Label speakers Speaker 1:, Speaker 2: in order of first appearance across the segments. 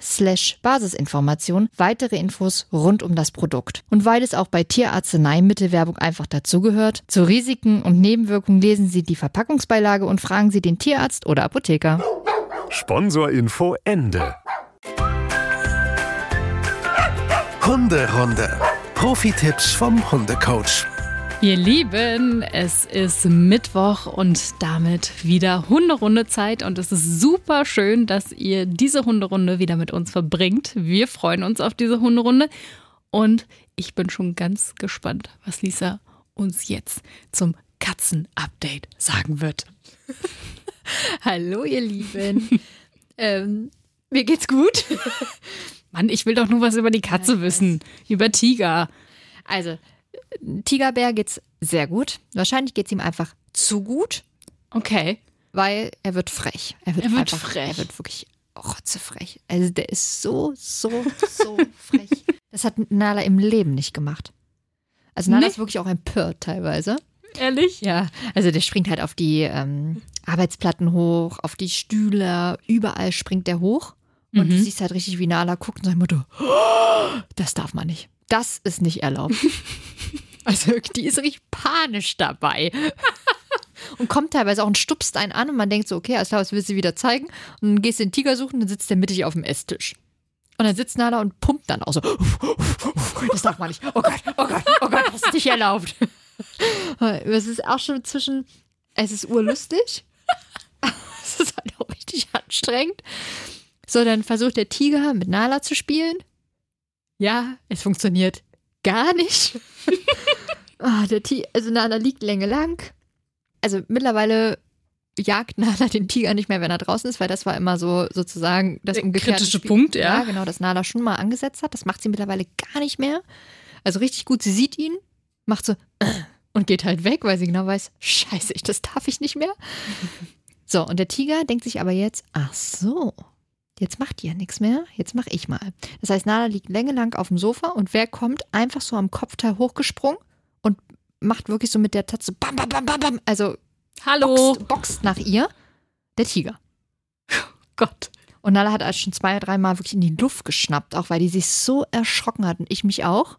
Speaker 1: slash Basisinformation weitere Infos rund um das Produkt. Und weil es auch bei Tierarzneimittelwerbung einfach dazugehört, zu Risiken und Nebenwirkungen lesen Sie die Verpackungsbeilage und fragen Sie den Tierarzt oder Apotheker.
Speaker 2: Sponsorinfo Ende.
Speaker 3: Hunderunde. Profi-Tipps vom Hundecoach.
Speaker 4: Ihr Lieben, es ist Mittwoch und damit wieder Hunderunde-Zeit und es ist super schön, dass ihr diese Hunderunde wieder mit uns verbringt. Wir freuen uns auf diese Hunderunde und ich bin schon ganz gespannt, was Lisa uns jetzt zum Katzen-Update sagen wird.
Speaker 1: Hallo ihr Lieben. ähm, mir geht's gut.
Speaker 4: Mann, ich will doch nur was über die Katze wissen. Über Tiger.
Speaker 1: Also, Tigerbär geht's sehr gut. Wahrscheinlich geht's ihm einfach zu gut,
Speaker 4: Okay.
Speaker 1: weil er wird frech. Er wird,
Speaker 4: Er wird
Speaker 1: einfach,
Speaker 4: frech.
Speaker 1: Er wird wirklich rotzefrech. Also der ist so, so, so frech. Das hat Nala im Leben nicht gemacht. Also Nala
Speaker 4: Nee.
Speaker 1: ist wirklich auch empört teilweise.
Speaker 4: Ehrlich?
Speaker 1: Ja, also der springt halt auf die ähm, Arbeitsplatten hoch, auf die Stühle, überall springt der hoch. Und du
Speaker 4: Mhm.
Speaker 1: siehst halt richtig, wie Nala guckt und sagt Mutter, "Oh, das darf man nicht. Das ist nicht erlaubt. also die ist richtig panisch dabei. und kommt teilweise auch und stupst einen an und man denkt so, okay, alles klar, was willst du wieder zeigen? Und dann gehst du den Tiger suchen, dann sitzt der mittig auf dem Esstisch. Und dann sitzt Nala und pumpt dann auch so. Das darf man nicht. Oh Gott, oh Gott, oh Gott, das ist nicht erlaubt. Es ist auch schon zwischen, es ist urlustig. Es ist halt auch richtig anstrengend. So, dann versucht der Tiger mit Nala zu spielen. Ja, es funktioniert gar nicht. Ah, der Tiger, also Nala liegt Länge lang. Also mittlerweile jagt Nala den Tiger nicht mehr, wenn er draußen ist, weil das war immer so sozusagen das
Speaker 4: Der
Speaker 1: umgekehrte
Speaker 4: kritische
Speaker 1: Spiel.
Speaker 4: Punkt, ja.
Speaker 1: Ja, genau, das Nala schon mal angesetzt hat. Das macht sie mittlerweile gar nicht mehr. Also richtig gut, sie sieht ihn, macht so und geht halt weg, weil sie genau weiß, scheiße, ich, das darf ich nicht mehr. So, und der Tiger denkt sich aber jetzt, ach so, jetzt macht ja nichts mehr, jetzt mach ich mal. Das heißt, Nala liegt längelang auf dem Sofa und wer kommt einfach so am Kopfteil hochgesprungen macht wirklich so mit der Tatze bam, bam, bam, bam, bam, also
Speaker 4: Hallo.
Speaker 1: boxt, boxt nach ihr, der Tiger.
Speaker 4: Gott.
Speaker 1: Und Nala hat also schon zwei dreimal wirklich in die Luft geschnappt, auch weil die sich so erschrocken hat und ich mich auch.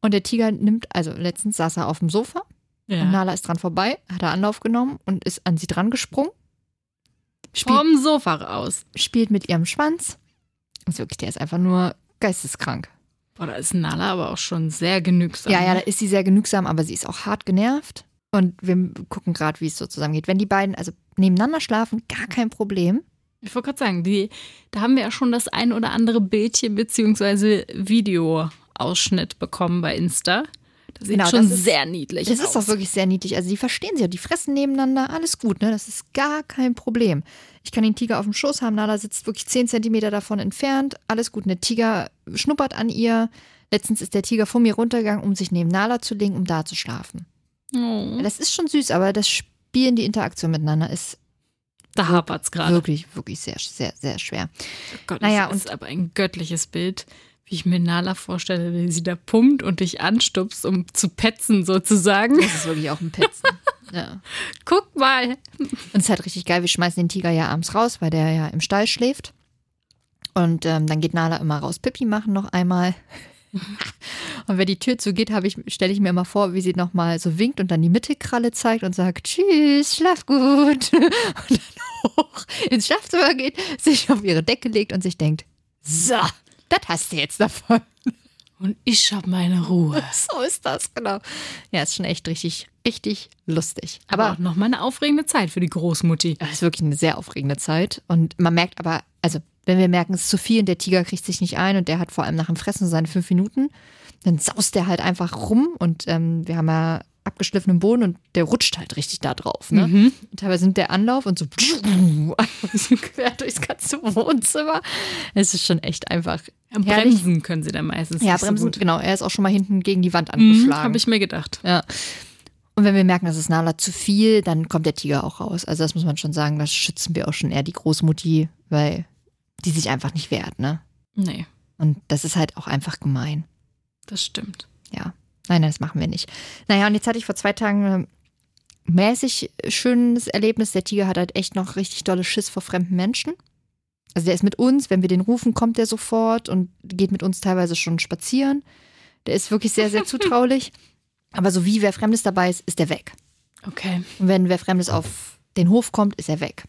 Speaker 1: Und der Tiger nimmt, also letztens saß er auf dem Sofa und
Speaker 4: Ja.
Speaker 1: Nala ist dran vorbei, hat er Anlauf genommen und ist an sie dran gesprungen. Spielt,
Speaker 4: Vom Sofa raus.
Speaker 1: spielt mit ihrem Schwanz. Also wirklich, der ist einfach nur geisteskrank.
Speaker 4: Boah, da ist Nala aber auch schon sehr genügsam.
Speaker 1: Ja, ja, da ist sie sehr genügsam, aber sie ist auch hart genervt. Und wir gucken gerade, wie es so zusammengeht. Wenn die beiden also nebeneinander schlafen, gar kein Problem.
Speaker 4: Ich wollte gerade sagen, die, da haben wir ja schon das ein oder andere Bildchen beziehungsweise Videoausschnitt bekommen bei Insta. Das sieht
Speaker 1: Genau,
Speaker 4: schon
Speaker 1: das ist-
Speaker 4: sehr niedlich
Speaker 1: Das
Speaker 4: aus.
Speaker 1: ist doch wirklich sehr niedlich. Also die verstehen sich ja, die fressen nebeneinander, alles gut, ne? Das ist gar kein Problem. Ich kann den Tiger auf dem Schoß haben, Nala sitzt wirklich 10 Zentimeter davon entfernt, alles gut. Der Tiger schnuppert an ihr. Letztens ist der Tiger vor mir runtergegangen, um sich neben Nala zu legen, um da zu schlafen.
Speaker 4: Oh,
Speaker 1: Das ist schon süß, aber das Spielen, die Interaktion miteinander ist
Speaker 4: da hapert's gerade.
Speaker 1: wirklich, wirklich sehr, sehr, sehr schwer.
Speaker 4: Oh Gott,
Speaker 1: Naja,
Speaker 4: das ist aber ein göttliches Bild, wie ich mir Nala vorstelle, wie sie da pumpt und dich anstupst, um zu petzen sozusagen.
Speaker 1: Das ist wirklich auch ein Petzen. ja.
Speaker 4: Guck mal.
Speaker 1: Und es ist halt richtig geil, wir schmeißen den Tiger ja abends raus, weil der ja im Stall schläft. Und ähm, dann geht Nala immer raus Pipi machen noch einmal. Und wenn die Tür zugeht, ich, stelle ich mir immer vor, wie sie nochmal so winkt und dann die Mittelkralle zeigt und sagt, tschüss, schlaf gut. Und dann hoch ins Schlafzimmer geht, sich auf ihre Decke legt und sich denkt, so, das hast du jetzt davon.
Speaker 4: Und ich habe meine Ruhe.
Speaker 1: So ist das, genau. Ja, ist schon echt richtig, richtig lustig.
Speaker 4: Aber
Speaker 1: Aber
Speaker 4: auch nochmal eine aufregende Zeit für die Großmutti.
Speaker 1: es ist wirklich eine sehr aufregende Zeit. Und man merkt aber, also wenn wir merken, es ist zu viel und der Tiger kriegt sich nicht ein und der hat vor allem nach dem Fressen seine fünf Minuten, dann saust der halt einfach rum und ähm, wir haben ja abgeschliffenen Boden und der rutscht halt richtig da drauf. Ne?
Speaker 4: Mhm.
Speaker 1: Und teilweise nimmt der Anlauf und so, so quer durchs ganze Wohnzimmer. Es ist schon echt einfach herrlich.
Speaker 4: Bremsen können sie dann meistens
Speaker 1: Ja, bremsen,
Speaker 4: so
Speaker 1: genau. Er ist auch schon mal hinten gegen die Wand
Speaker 4: Mhm,
Speaker 1: angeschlagen.
Speaker 4: habe ich mir gedacht.
Speaker 1: Ja. Und wenn wir merken, das ist Nala zu viel, dann kommt der Tiger auch raus. Also das muss man schon sagen, das schützen wir auch schon eher die Großmutti, weil die sich einfach nicht wehrt, ne?
Speaker 4: Nee,
Speaker 1: Und das ist halt auch einfach gemein.
Speaker 4: das stimmt.
Speaker 1: Ja. Nein, nein, das machen wir nicht. Naja, und jetzt hatte ich vor zwei Tagen ein mäßig schönes Erlebnis. Der Tiger hat halt echt noch richtig dolle Schiss vor fremden Menschen. Also der ist mit uns, wenn wir den rufen, kommt der sofort und geht mit uns teilweise schon spazieren. Der ist wirklich sehr, sehr zutraulich. Aber so wie wer Fremdes dabei ist, ist er weg.
Speaker 4: Okay.
Speaker 1: Und wenn wer Fremdes auf den Hof kommt, ist er weg.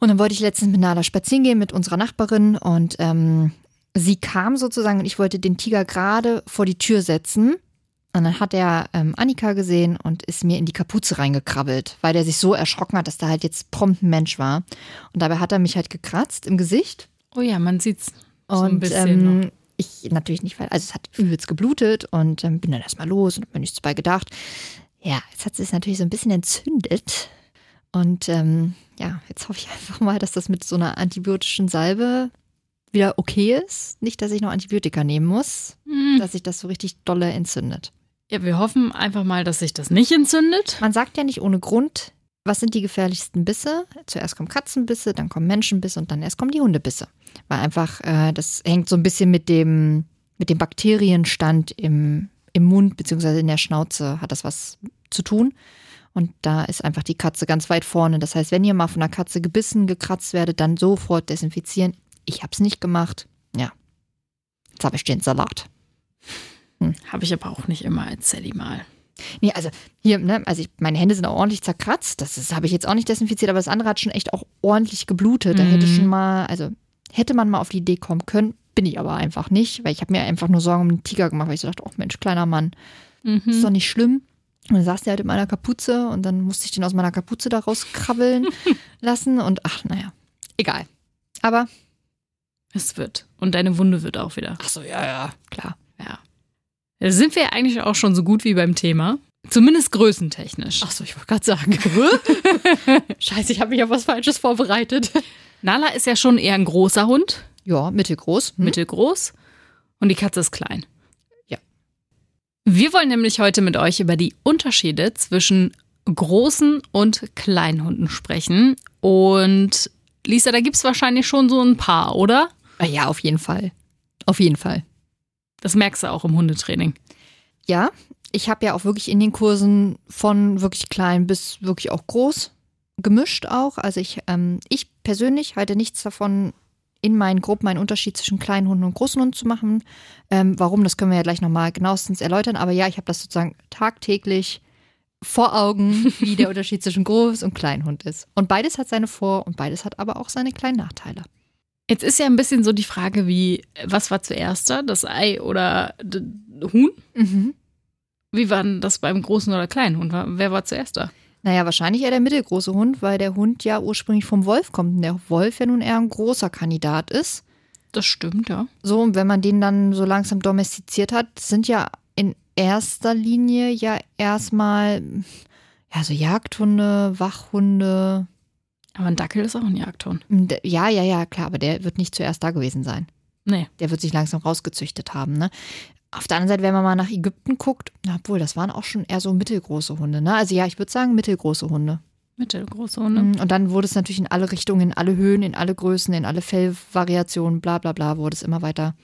Speaker 1: Und dann wollte ich letztens mit Nala spazieren gehen mit unserer Nachbarin und ähm, sie kam sozusagen und ich wollte den Tiger gerade vor die Tür setzen. Und dann hat er ähm, Annika gesehen und ist mir in die Kapuze reingekrabbelt, weil der sich so erschrocken hat, dass da halt jetzt prompt ein Mensch war. Und dabei hat er mich halt gekratzt im Gesicht.
Speaker 4: Oh ja, man sieht's so ein
Speaker 1: Und
Speaker 4: bisschen
Speaker 1: ähm,
Speaker 4: noch.
Speaker 1: ich natürlich nicht, weil also es hat übelst geblutet und ähm, bin dann erstmal los und habe mir nichts dabei gedacht. Ja, jetzt hat es sich natürlich so ein bisschen entzündet. Und ähm, ja, jetzt hoffe ich einfach mal, dass das mit so einer antibiotischen Salbe wieder okay ist. Nicht, dass ich noch Antibiotika nehmen muss,
Speaker 4: Hm.
Speaker 1: dass sich das so richtig dolle entzündet.
Speaker 4: Ja, wir hoffen einfach mal, dass sich das nicht entzündet.
Speaker 1: Man sagt ja nicht ohne Grund, was sind die gefährlichsten Bisse? Zuerst kommen Katzenbisse, dann kommen Menschenbisse und dann erst kommen die Hundebisse. Weil einfach, äh, das hängt so ein bisschen mit dem, mit dem Bakterienstand im, im Mund bzw. in der Schnauze hat das was zu tun. Und da ist einfach die Katze ganz weit vorne. Das heißt, wenn ihr mal von einer Katze gebissen, gekratzt werdet, dann sofort desinfizieren. Ich habe es nicht gemacht. Ja. Jetzt habe ich den Salat.
Speaker 4: Habe ich aber auch nicht immer als Sally mal.
Speaker 1: Nee, also hier, ne, also ich, meine Hände sind auch ordentlich zerkratzt. Das, habe ich jetzt auch nicht desinfiziert, aber das andere hat schon echt auch ordentlich geblutet. Da hätte
Speaker 4: Mhm.
Speaker 1: schon mal, also hätte man mal auf die Idee kommen können, bin ich aber einfach nicht, weil ich habe mir einfach nur Sorgen um den Tiger gemacht, weil ich so dachte, oh Mensch, kleiner Mann, ist
Speaker 4: Mhm.
Speaker 1: doch nicht schlimm. Und dann saß der halt in meiner Kapuze und dann musste ich den aus meiner Kapuze da rauskrabbeln lassen und ach, naja, egal. Aber,
Speaker 4: Es wird. Und deine Wunde wird auch wieder.
Speaker 1: ach so, ja, ja, klar.
Speaker 4: Ja. Da sind wir eigentlich auch schon so gut wie beim Thema. Zumindest größentechnisch.
Speaker 1: Ach so, ich wollte gerade sagen. Scheiße, ich habe mich auf was Falsches vorbereitet.
Speaker 4: Nala ist ja schon eher ein großer Hund,
Speaker 1: Ja, mittelgroß. Hm?
Speaker 4: mittelgroß. Und die Katze ist klein.
Speaker 1: Ja.
Speaker 4: Wir wollen nämlich heute mit euch über die Unterschiede zwischen großen und kleinen Hunden sprechen. Und Lisa, da gibt es wahrscheinlich schon so ein paar, oder?
Speaker 1: Ah Ja, auf jeden Fall. Auf jeden Fall.
Speaker 4: Das merkst du auch im Hundetraining.
Speaker 1: Ja, ich habe ja auch wirklich in den Kursen von wirklich klein bis wirklich auch groß gemischt auch. Also ich, ähm, ich persönlich halte nichts davon, in meinen Gruppen einen Unterschied zwischen kleinen Hunden und großen Hunden zu machen. Ähm, warum, das können wir ja gleich nochmal genauestens erläutern. Aber ja, ich habe das sozusagen tagtäglich vor Augen, wie der Unterschied zwischen Groß- und Kleinhund ist. Und beides hat seine Vor- und beides hat aber auch seine kleinen Nachteile.
Speaker 4: Jetzt ist ja ein bisschen so die Frage, wie, was war zuerst da? Das Ei oder Huhn?
Speaker 1: Mhm.
Speaker 4: Wie war denn das beim großen oder kleinen Hund? Wer war zuerst da?
Speaker 1: Naja, wahrscheinlich eher der mittelgroße Hund, weil der Hund ja ursprünglich vom Wolf kommt und der Wolf ja nun eher ein großer Kandidat ist.
Speaker 4: Das stimmt, ja.
Speaker 1: So, und wenn man den dann so langsam domestiziert hat, sind ja in erster Linie ja erstmal ja, so Jagdhunde, Wachhunde.
Speaker 4: Aber ein Dackel ist auch ein Jagdhund.
Speaker 1: D- Ja, ja, ja, klar, aber der wird nicht zuerst da gewesen sein.
Speaker 4: Nee.
Speaker 1: Der wird sich langsam rausgezüchtet haben, ne? Auf der anderen Seite, wenn man mal nach Ägypten guckt, na, obwohl, das waren auch schon eher so mittelgroße Hunde, ne? Also ja, ich würde sagen mittelgroße Hunde.
Speaker 4: Mittelgroße Hunde.
Speaker 1: Mhm, Und dann wurde es natürlich in alle Richtungen, in alle Höhen, in alle Größen, in alle Fellvariationen, bla bla bla, wurde es immer weiter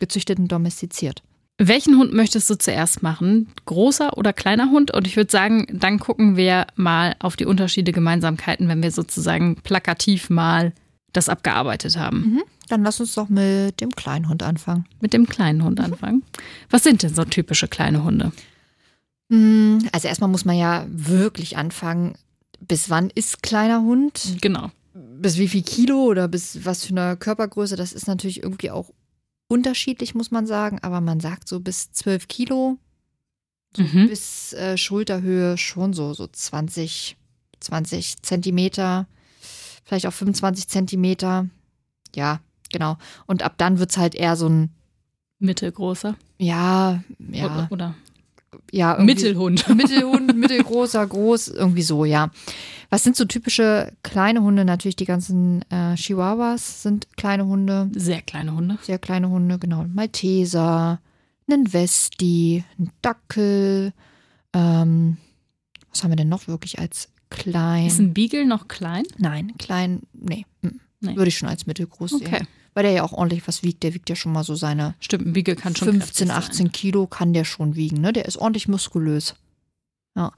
Speaker 1: gezüchtet und domestiziert.
Speaker 4: Welchen Hund möchtest du zuerst machen? Großer oder kleiner Hund? Und ich würde sagen, dann gucken wir mal auf die Unterschiede, Gemeinsamkeiten, wenn wir sozusagen plakativ mal das abgearbeitet haben.
Speaker 1: Mhm. Dann lass uns doch mit dem kleinen Hund anfangen.
Speaker 4: Mit dem kleinen Hund anfangen. Was sind denn so typische kleine Hunde?
Speaker 1: Hm, Also erstmal muss man ja wirklich anfangen, bis wann ist kleiner Hund?
Speaker 4: Genau.
Speaker 1: Bis wie viel Kilo oder bis was für eine Körpergröße? Das ist natürlich irgendwie auch unterschiedlich, muss man sagen. Aber man sagt so bis 12 Kilo,
Speaker 4: Mhm.
Speaker 1: bis äh, Schulterhöhe schon so, so 20, 20 Zentimeter, vielleicht auch 25 Zentimeter. Ja, genau. Und ab dann wird es halt eher so ein,
Speaker 4: Mittelgroßer.
Speaker 1: ja, ja,
Speaker 4: Oder, oder
Speaker 1: ja.
Speaker 4: Mittelhund.
Speaker 1: Mittelhund, mittelgroßer, groß, irgendwie so, ja. Was sind so typische kleine Hunde? Natürlich die ganzen äh, Chihuahuas sind kleine Hunde,
Speaker 4: Sehr kleine Hunde.
Speaker 1: sehr kleine Hunde, genau. Malteser, einen Westi, ein Dackel. Ähm, was haben wir denn noch wirklich als klein?
Speaker 4: Ist ein Beagle noch klein?
Speaker 1: Nein, klein, nee.
Speaker 4: Nee.
Speaker 1: Würde ich schon als mittelgroß
Speaker 4: Okay.
Speaker 1: sehen. Weil der ja auch ordentlich was wiegt. Der wiegt ja schon mal so seine
Speaker 4: Stimmt, ein Beagle kann schon
Speaker 1: 15,
Speaker 4: kräftig
Speaker 1: 18 Kilo kann der schon wiegen, ne? Der ist ordentlich muskulös. Ja.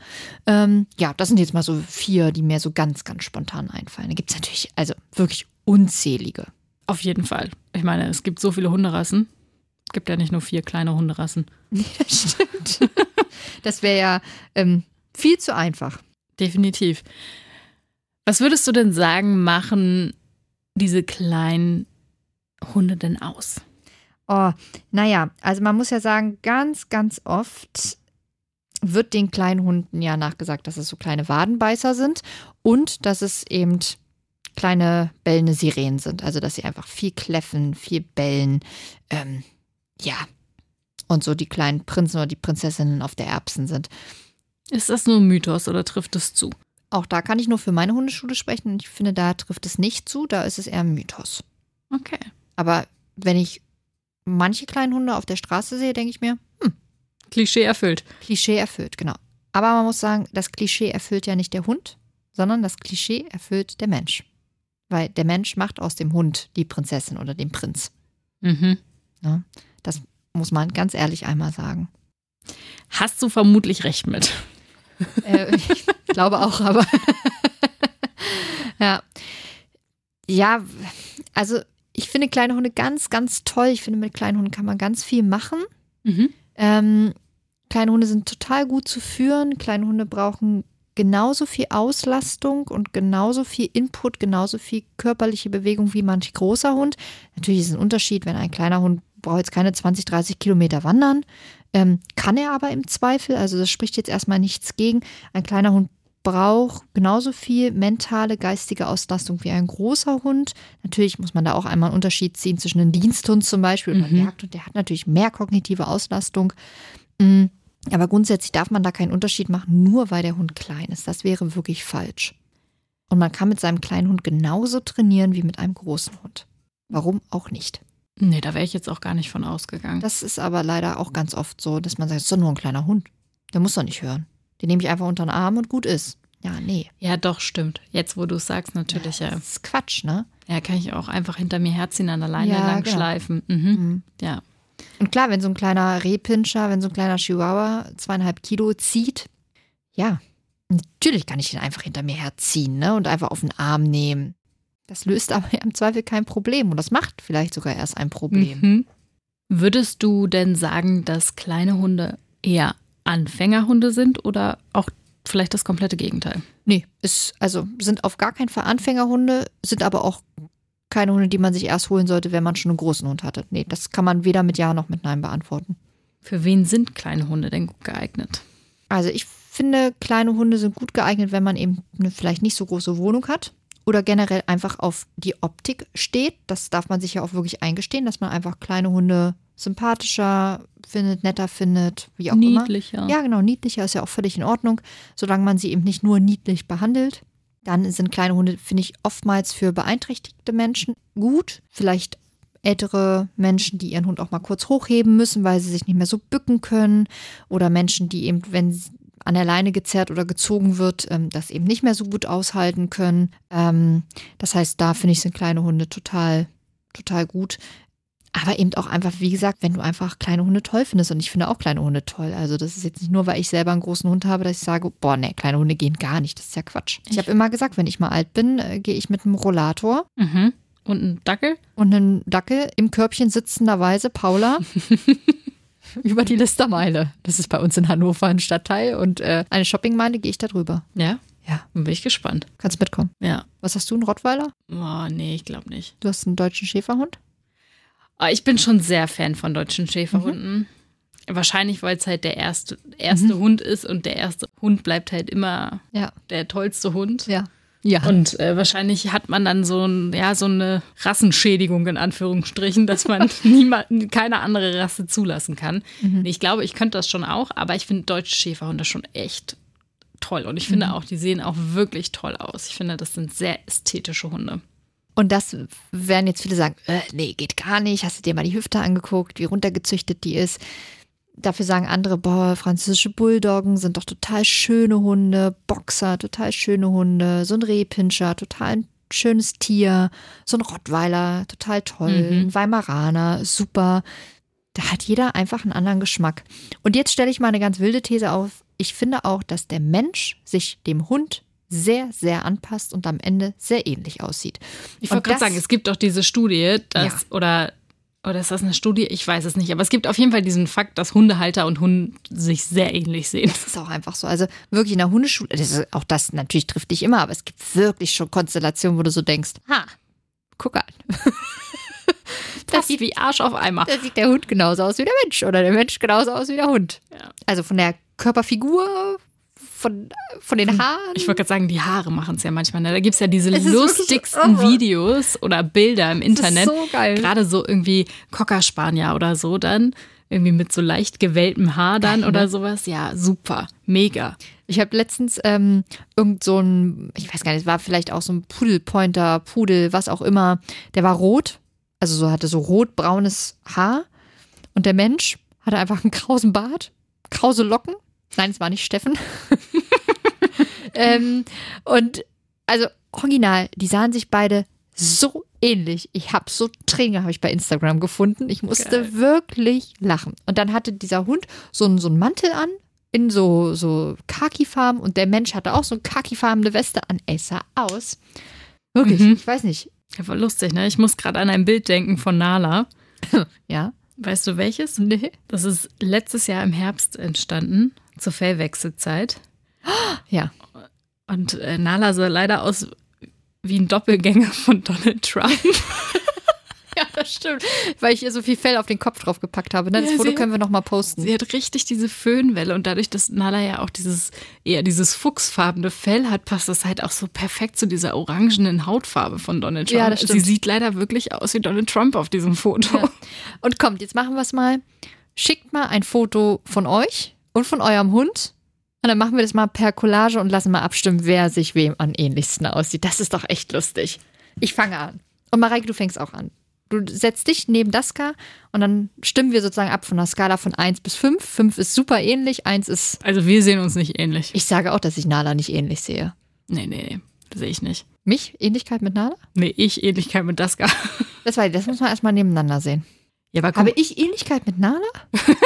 Speaker 1: Ähm, ja, das sind jetzt mal so vier, die mir so ganz, ganz spontan einfallen. Da gibt es natürlich, also wirklich unzählige.
Speaker 4: Sein. Auf jeden Fall. Ich meine, es gibt so viele Hunderassen. Es gibt ja nicht nur vier kleine Hunderassen.
Speaker 1: Stimmt. das wäre ja ähm, viel zu einfach.
Speaker 4: Definitiv. Was würdest du denn sagen, machen diese kleinen Hunde denn aus?
Speaker 1: Oh, naja, also man muss ja sagen, ganz, ganz oft wird den kleinen Hunden ja nachgesagt, dass es so kleine Wadenbeißer sind und dass es eben kleine bellende Sirenen sind. Also dass sie einfach viel kläffen, viel bellen. Ähm, ja. Und so die kleinen Prinzen oder die Prinzessinnen auf der Erbsen sind.
Speaker 4: Ist das nur ein Mythos oder trifft es zu?
Speaker 1: Auch da kann ich nur für meine Hundeschule sprechen und ich finde, da trifft es nicht zu, da ist es eher ein Mythos.
Speaker 4: Okay.
Speaker 1: Aber wenn ich manche kleinen Hunde auf der Straße sehe, denke ich mir,
Speaker 4: Klischee erfüllt.
Speaker 1: Klischee erfüllt, genau. Aber man muss sagen, das Klischee erfüllt ja nicht der Hund, sondern das Klischee erfüllt der Mensch. Weil der Mensch macht aus dem Hund die Prinzessin oder den Prinz.
Speaker 4: Mhm.
Speaker 1: Das muss man ganz ehrlich einmal sagen.
Speaker 4: Hast du vermutlich recht mit.
Speaker 1: Äh, ich glaube auch, aber. ja. Ja, also ich finde kleine Hunde ganz, ganz toll. Ich finde, mit kleinen Hunden kann man ganz viel machen.
Speaker 4: Mhm.
Speaker 1: Ähm, kleine Hunde sind total gut zu führen. Kleine Hunde brauchen genauso viel Auslastung und genauso viel Input, genauso viel körperliche Bewegung wie manch großer Hund. Natürlich ist es ein Unterschied, wenn ein kleiner Hund braucht jetzt keine 20, 30 Kilometer wandern, ähm, kann er aber im Zweifel. Also das spricht jetzt erstmal nichts gegen. Ein kleiner Hund braucht genauso viel mentale, geistige Auslastung wie ein großer Hund. Natürlich muss man da auch einmal einen Unterschied ziehen zwischen einem Diensthund zum Beispiel und einem
Speaker 4: Mhm.
Speaker 1: Jagdhund. Der hat natürlich mehr kognitive Auslastung. Mm, Aber grundsätzlich darf man da keinen Unterschied machen, nur weil der Hund klein ist. Das wäre wirklich falsch. Und man kann mit seinem kleinen Hund genauso trainieren wie mit einem großen Hund. Warum auch nicht?
Speaker 4: Nee, da wäre ich jetzt auch gar nicht von ausgegangen.
Speaker 1: Das ist aber leider auch ganz oft so, dass man sagt, es ist doch nur ein kleiner Hund. Der muss doch nicht hören. Den nehme ich einfach unter den Arm und gut ist. Ja, nee.
Speaker 4: ja, doch, stimmt. Jetzt, wo du es sagst, natürlich, ja.
Speaker 1: Das ist Quatsch, ne?
Speaker 4: Ja, kann ich auch einfach hinter mir herziehen, an der Leine
Speaker 1: Ja,
Speaker 4: lang
Speaker 1: genau.
Speaker 4: schleifen. Mhm.
Speaker 1: Mhm.
Speaker 4: Ja.
Speaker 1: Und klar, wenn so ein kleiner Rehpinscher, wenn so ein kleiner Chihuahua zweieinhalb Kilo zieht, ja, natürlich kann ich den einfach hinter mir herziehen ne, und einfach auf den Arm nehmen. Das löst aber im Zweifel kein Problem und das macht vielleicht sogar erst ein Problem.
Speaker 4: Mhm. Würdest du denn sagen, dass kleine Hunde eher Anfängerhunde sind oder auch vielleicht das komplette Gegenteil?
Speaker 1: Nee, ist, also sind auf gar keinen Fall Anfängerhunde, sind aber auch keine Hunde, die man sich erst holen sollte, wenn man schon einen großen Hund hatte. Nee, das kann man weder mit Ja noch mit Nein beantworten.
Speaker 4: Für wen sind kleine Hunde denn gut geeignet?
Speaker 1: Also ich finde, kleine Hunde sind gut geeignet, wenn man eben eine vielleicht nicht so große Wohnung hat oder generell einfach auf die Optik steht. Das darf man sich ja auch wirklich eingestehen, dass man einfach kleine Hunde sympathischer findet, netter findet, wie auch immer.
Speaker 4: Niedlicher.
Speaker 1: Ja, genau, niedlicher ist ja auch völlig in Ordnung, solange man sie eben nicht nur niedlich behandelt. Dann sind kleine Hunde, finde ich, oftmals für beeinträchtigte Menschen gut. Vielleicht ältere Menschen, die ihren Hund auch mal kurz hochheben müssen, weil sie sich nicht mehr so bücken können. Oder Menschen, die eben, wenn sie an der Leine gezerrt oder gezogen wird, ähm, das eben nicht mehr so gut aushalten können. Ähm, das heißt, da finde ich, sind kleine Hunde total, total gut. Aber eben auch einfach, wie gesagt, wenn du einfach kleine Hunde toll findest. Und ich finde auch kleine Hunde toll. Also das ist jetzt nicht nur, weil ich selber einen großen Hund habe, dass ich sage, boah, nee, kleine Hunde gehen gar nicht. Das ist ja Quatsch. Ich,
Speaker 4: Ich-
Speaker 1: habe immer gesagt, wenn ich mal alt bin, äh, gehe ich mit einem Rollator.
Speaker 4: Mhm. Und ein Dackel?
Speaker 1: und einen Dackel im Körbchen sitzenderweise Paula über die Listermeile. Das ist bei uns in Hannover ein Stadtteil und äh, eine Shoppingmeile gehe ich da drüber.
Speaker 4: Ja.
Speaker 1: Ja.
Speaker 4: Dann bin ich gespannt.
Speaker 1: Kannst mitkommen.
Speaker 4: Ja.
Speaker 1: Was hast du, einen Rottweiler?
Speaker 4: Oh, nee, ich glaube nicht.
Speaker 1: Du hast einen deutschen Schäferhund?
Speaker 4: Aber ich bin schon sehr Fan von deutschen Schäferhunden. Wahrscheinlich, weil es halt der erste, erste Hund ist und der erste Hund bleibt halt immer
Speaker 1: Ja.
Speaker 4: der tollste Hund.
Speaker 1: Ja. Ja.
Speaker 4: Und äh, wahrscheinlich hat man dann so, ein, ja, so eine Rassenschädigung in Anführungsstrichen, dass man niemanden, keine andere Rasse zulassen kann. Nee, Ich glaube, ich könnte das schon auch, aber ich finde deutsche Schäferhunde schon echt toll. Und ich finde auch, die sehen auch wirklich toll aus. Ich finde, das sind sehr ästhetische Hunde.
Speaker 1: Und das werden jetzt viele sagen, äh, nee, geht gar nicht. Hast du dir mal die Hüfte angeguckt, wie runtergezüchtet die ist? Dafür sagen andere, boah, französische Bulldoggen sind doch total schöne Hunde, Boxer, total schöne Hunde, so ein Rehpinscher, total ein schönes Tier, so ein Rottweiler, total toll, ein Weimaraner, super. Da hat jeder einfach einen anderen Geschmack. Und jetzt stelle ich mal eine ganz wilde These auf. Ich finde auch, dass der Mensch sich dem Hund sehr, sehr anpasst und am Ende sehr ähnlich aussieht.
Speaker 4: Ich wollte gerade sagen, es gibt doch diese Studie, dass,
Speaker 1: Ja.
Speaker 4: oder, oder ist das eine Studie? Ich weiß es nicht, aber es gibt auf jeden Fall diesen Fakt, dass Hundehalter und Hund sich sehr ähnlich sehen.
Speaker 1: Das ist auch einfach so. Also wirklich in der Hundeschule, das ist, auch das natürlich trifft dich immer, aber es gibt wirklich schon Konstellationen, wo du so denkst, ha, guck an.
Speaker 4: Das sieht wie Arsch auf Eimer.
Speaker 1: Da sieht der Hund genauso aus wie der Mensch oder der Mensch genauso aus wie der Hund.
Speaker 4: Ja.
Speaker 1: Also von der Körperfigur, von, von den Haaren.
Speaker 4: Ich wollte gerade sagen, die Haare machen es ja manchmal. Ne? Da gibt es ja diese lustigsten
Speaker 1: oh.
Speaker 4: Videos oder Bilder im
Speaker 1: Das ist
Speaker 4: Internet.
Speaker 1: so geil.
Speaker 4: Gerade so irgendwie Cocker Spanier oder so dann. Irgendwie mit so leicht gewelltem Haar dann
Speaker 1: Geil,
Speaker 4: oder
Speaker 1: ne?
Speaker 4: sowas. Ja, super. Mega.
Speaker 1: Ich habe letztens ähm, irgend so ein, ich weiß gar nicht, es war vielleicht auch so ein Pudelpointer, Pudel, was auch immer. Der war rot, also so hatte so rot-braunes Haar. Und der Mensch hatte einfach einen krausen Bart, krause Locken. Nein, es war nicht Steffen. ähm, und also original, die sahen sich beide so ähnlich. Ich habe so Tränen habe ich bei Instagram gefunden. Ich musste
Speaker 4: Geil.
Speaker 1: wirklich lachen. Und dann hatte dieser Hund so einen, so einen Mantel an in so so Khaki-Farben und der Mensch hatte auch so eine khakifarbene Weste an. Es sah aus. Wirklich,
Speaker 4: Mhm.
Speaker 1: ich weiß nicht.
Speaker 4: Ja, war lustig, ne? Ich muss gerade an ein Bild denken von Nala.
Speaker 1: Ja?
Speaker 4: Weißt du welches?
Speaker 1: Nee.
Speaker 4: Das ist letztes Jahr im Herbst entstanden, zur Fellwechselzeit.
Speaker 1: Ja.
Speaker 4: Und äh, Nala sah leider aus wie ein Doppelgänger von Donald Trump.
Speaker 1: Stimmt. Weil ich ihr so viel Fell auf den Kopf drauf gepackt habe. Ne? Das
Speaker 4: Ja,
Speaker 1: Foto
Speaker 4: sie-
Speaker 1: können wir noch mal posten.
Speaker 4: Sie hat richtig diese Föhnwelle und dadurch, dass Nala ja auch dieses eher dieses fuchsfarbene Fell hat, passt das halt auch so perfekt zu dieser orangenen Hautfarbe von Donald Trump.
Speaker 1: Ja, das
Speaker 4: Sie
Speaker 1: stimmt.
Speaker 4: sieht leider wirklich aus wie Donald Trump auf diesem Foto.
Speaker 1: Ja. Und kommt, jetzt machen wir es mal. Schickt mal ein Foto von euch und von eurem Hund. Und dann machen wir das mal per Collage und lassen mal abstimmen, wer sich wem am ähnlichsten aussieht. Das ist doch echt lustig. Ich fange an. Und Mareike, du fängst auch an. Du setzt dich neben Daska und dann stimmen wir sozusagen ab von einer Skala von 1 bis 5. 5 ist super ähnlich, 1 ist.
Speaker 4: Also wir sehen uns nicht ähnlich.
Speaker 1: Ich sage auch, dass ich Nala nicht ähnlich sehe.
Speaker 4: Nee, nee, nee. Sehe ich nicht.
Speaker 1: Mich? Ähnlichkeit mit Nala?
Speaker 4: Nee, ich Ähnlichkeit mit Daska.
Speaker 1: Das, ich, das muss man erstmal nebeneinander sehen.
Speaker 4: Ja, aber
Speaker 1: Habe ich Ähnlichkeit mit Nala?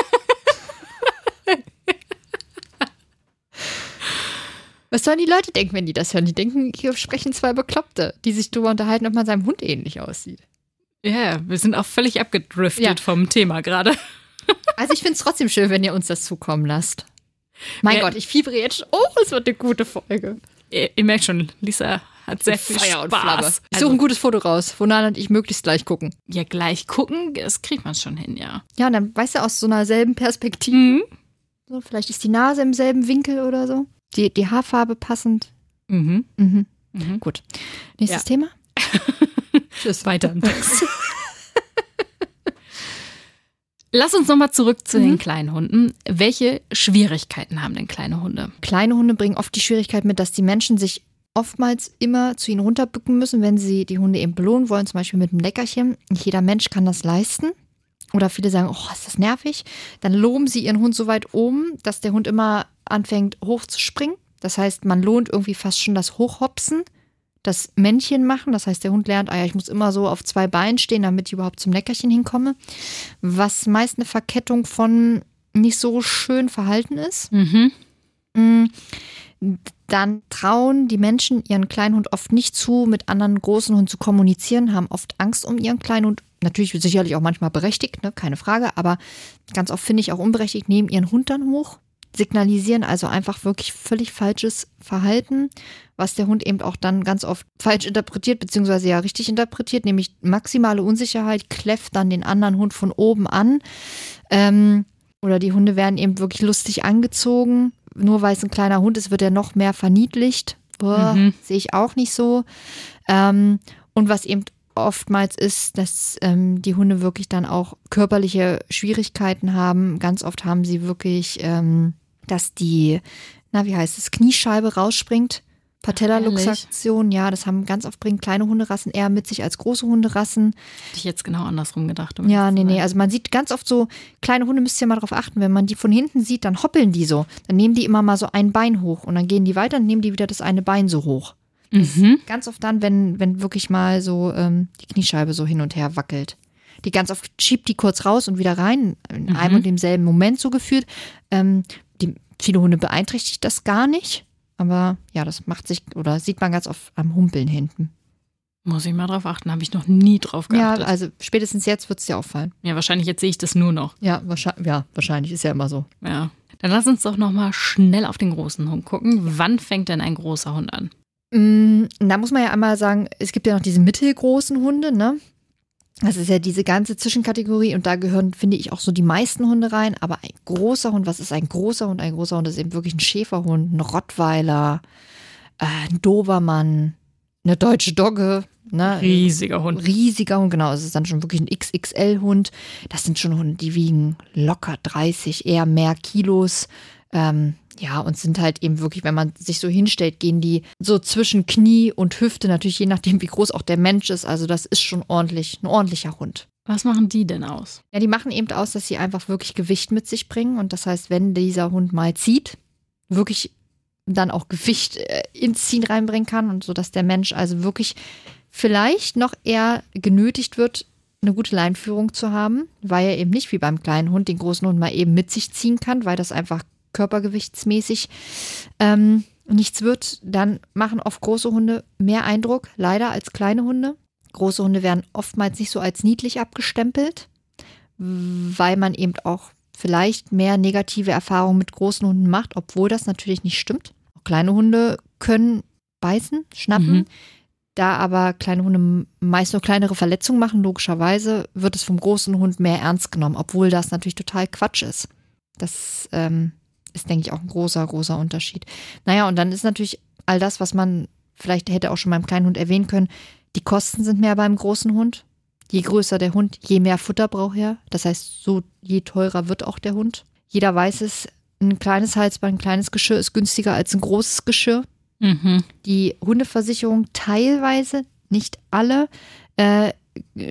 Speaker 1: Was sollen die Leute denken, wenn die das hören? Die denken, hier sprechen zwei Bekloppte, die sich darüber unterhalten, ob man seinem Hund ähnlich aussieht.
Speaker 4: Ja, wir sind auch völlig abgedriftet
Speaker 1: Ja.
Speaker 4: vom Thema gerade.
Speaker 1: Also ich finde es trotzdem schön, wenn ihr uns das zukommen lasst. Mein
Speaker 4: Ja.
Speaker 1: Gott, ich fiebere jetzt. schon. Oh, es wird eine gute Folge.
Speaker 4: Ihr, ihr merkt schon, Lisa hat sehr viel Spaß.
Speaker 1: und Flamme. Ich suche
Speaker 4: Also,
Speaker 1: ein gutes Foto raus, wo Nala und ich möglichst gleich gucken.
Speaker 4: ja, gleich gucken, das kriegt man schon hin, ja.
Speaker 1: Ja, und dann weißt du aus so einer selben Perspektive.
Speaker 4: Mhm.
Speaker 1: So, vielleicht ist die Nase im selben Winkel oder so. Die, die Haarfarbe passend.
Speaker 4: Mhm.
Speaker 1: Mhm.
Speaker 4: Mhm.
Speaker 1: Gut. Nächstes
Speaker 4: Ja.
Speaker 1: Thema?
Speaker 4: Tschüss, weiter im Text. Lass uns nochmal zurück zu den kleinen Hunden. Welche Schwierigkeiten haben denn kleine Hunde?
Speaker 1: Kleine Hunde bringen oft die Schwierigkeit mit, dass die Menschen sich oftmals immer zu ihnen runterbücken müssen, wenn sie die Hunde eben belohnen wollen, zum Beispiel mit einem Leckerchen. Nicht jeder Mensch kann das leisten. Oder viele sagen, oh, ist das nervig. Dann loben sie ihren Hund so weit oben, dass der Hund immer anfängt hochzuspringen. Das heißt, man lohnt irgendwie fast schon das Hochhopsen, das Männchen machen. Das heißt, der Hund lernt, ah ja, ich muss immer so auf zwei Beinen stehen, damit ich überhaupt zum Leckerchen hinkomme. Was meist eine Verkettung von nicht so schön Verhalten ist.
Speaker 4: Mhm.
Speaker 1: Mm, dann trauen die Menschen ihren kleinen Hund oft nicht zu, mit anderen großen Hunden zu kommunizieren, haben oft Angst um ihren kleinen Hund. Natürlich sicherlich auch manchmal berechtigt, ne? keine Frage, aber ganz oft finde ich auch unberechtigt, nehmen ihren Hund dann hoch, signalisieren also einfach wirklich völlig falsches Verhalten, was der Hund eben auch dann ganz oft falsch interpretiert, beziehungsweise ja richtig interpretiert, nämlich maximale Unsicherheit, kläfft dann den anderen Hund von oben an. Ähm, oder die Hunde werden eben wirklich lustig angezogen. Nur weil es ein kleiner Hund ist, wird er noch mehr verniedlicht.
Speaker 4: Mhm.
Speaker 1: Sehe ich auch nicht so. Ähm, und was eben oftmals ist, dass ähm, die Hunde wirklich dann auch körperliche Schwierigkeiten haben. Ganz oft haben sie wirklich, ähm, dass die, na, wie heißt es, Kniescheibe rausspringt. Patellaluxation, ja, das haben ganz oft bringen kleine Hunderassen eher mit sich als große Hunderassen.
Speaker 4: Hätte ich jetzt genau andersrum gedacht. um
Speaker 1: Ja, nee, nee. Also man sieht ganz oft so, kleine Hunde müsst ihr mal drauf achten, wenn man die von hinten sieht, dann hoppeln die so. Dann nehmen die immer mal so ein Bein hoch und dann gehen die weiter und nehmen die wieder das eine Bein so hoch.
Speaker 4: Mhm.
Speaker 1: Ganz oft dann, wenn, wenn wirklich mal so ähm, die Kniescheibe so hin und her wackelt. Die ganz oft schiebt die kurz raus und wieder rein, in einem und demselben Moment so gefühlt. Ähm, viele Hunde beeinträchtigt das gar nicht. Aber ja, das macht sich oder sieht man ganz oft am Humpeln hinten.
Speaker 4: Muss ich mal drauf achten, habe ich noch nie drauf
Speaker 1: Ja,
Speaker 4: geachtet. Ja,
Speaker 1: also spätestens jetzt wird es dir auffallen.
Speaker 4: wahrscheinlich jetzt sehe ich das nur noch.
Speaker 1: Ja, wahrscheinlich, ja, wahrscheinlich ist ja immer so.
Speaker 4: Ja. Dann lass uns doch noch mal schnell auf den großen Hund gucken. Wann fängt denn ein großer Hund an?
Speaker 1: Mm, Da muss man ja einmal sagen, es gibt ja noch diese mittelgroßen Hunde, ne? Das ist ja diese ganze Zwischenkategorie und da gehören, finde ich, auch so die meisten Hunde rein. Aber ein großer Hund, was ist ein großer Hund? Ein großer Hund ist eben wirklich ein Schäferhund, ein Rottweiler, äh, ein Dobermann, eine deutsche Dogge, ne?
Speaker 4: Riesiger Hund.
Speaker 1: Riesiger Hund, genau. Es ist dann schon wirklich ein XXL-Hund. Das sind schon Hunde, die wiegen locker 30, eher mehr Kilos. Ähm, ja, und sind halt eben wirklich, wenn man sich so hinstellt, gehen die so zwischen Knie und Hüfte, natürlich je nachdem, wie groß auch der Mensch ist. Also das ist schon ordentlich, ein ordentlicher Hund.
Speaker 4: Was machen die denn aus?
Speaker 1: Ja, die machen eben aus, dass sie einfach wirklich Gewicht mit sich bringen. Und das heißt, wenn dieser Hund mal zieht, wirklich dann auch Gewicht äh, ins Ziehen reinbringen kann und so, dass der Mensch also wirklich vielleicht noch eher genötigt wird, eine gute Leinführung zu haben, weil er eben nicht wie beim kleinen Hund den großen Hund mal eben mit sich ziehen kann, weil das einfach körpergewichtsmäßig ähm, nichts wird, dann machen oft große Hunde mehr Eindruck, leider als kleine Hunde. Große Hunde werden oftmals nicht so als niedlich abgestempelt, weil man eben auch vielleicht mehr negative Erfahrungen mit großen Hunden macht, obwohl das natürlich nicht stimmt. Auch kleine Hunde können beißen, schnappen.
Speaker 4: Mhm.
Speaker 1: Da aber kleine Hunde meist nur kleinere Verletzungen machen, logischerweise wird es vom großen Hund mehr ernst genommen, obwohl das natürlich total Quatsch ist. Das ähm, ist, denke ich, auch ein großer, großer Unterschied. Naja, und dann ist natürlich all das, was man vielleicht hätte auch schon beim kleinen Hund erwähnen können, die Kosten sind mehr beim großen Hund. Je größer der Hund, je mehr Futter braucht er. Das heißt, so je teurer wird auch der Hund. Jeder weiß es, ein kleines Halsband, ein kleines Geschirr ist günstiger als ein großes Geschirr.
Speaker 4: Mhm.
Speaker 1: Die Hundeversicherung teilweise, nicht alle, äh,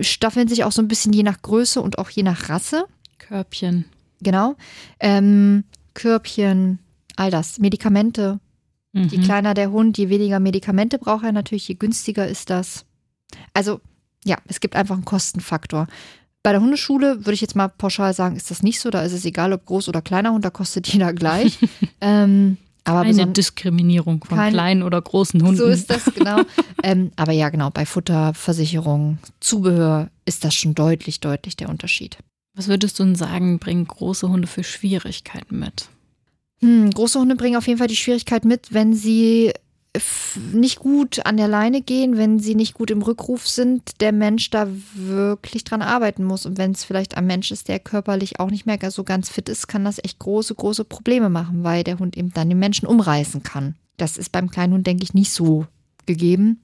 Speaker 1: staffeln sich auch so ein bisschen je nach Größe und auch je nach Rasse.
Speaker 4: Körbchen.
Speaker 1: Genau. Ähm, Körbchen, all das. Medikamente.
Speaker 4: Mhm.
Speaker 1: Je kleiner der Hund, je weniger Medikamente braucht er natürlich, je günstiger ist das. Also, ja, es gibt einfach einen Kostenfaktor. Bei der Hundeschule würde ich jetzt mal pauschal sagen, ist das nicht so. Da ist es egal, ob groß oder kleiner Hund, da kostet jeder gleich. ähm, aber
Speaker 4: Eine Diskriminierung von
Speaker 1: Kein-
Speaker 4: kleinen oder großen Hunden.
Speaker 1: so ist das, genau. ähm, aber ja, genau, bei Futter, Versicherung, Zubehör ist das schon deutlich, deutlich der Unterschied.
Speaker 4: Was würdest du denn sagen, bringen große Hunde für Schwierigkeiten mit?
Speaker 1: Hm, große Hunde bringen auf jeden Fall die Schwierigkeit mit, wenn sie nicht gut an der Leine gehen, wenn sie nicht gut im Rückruf sind, der Mensch da wirklich dran arbeiten muss. Und wenn es vielleicht ein Mensch ist, der körperlich auch nicht mehr so ganz fit ist, kann das echt große, große Probleme machen, weil der Hund eben dann den Menschen umreißen kann. Das ist beim kleinen Hund, denke ich, nicht so gegeben.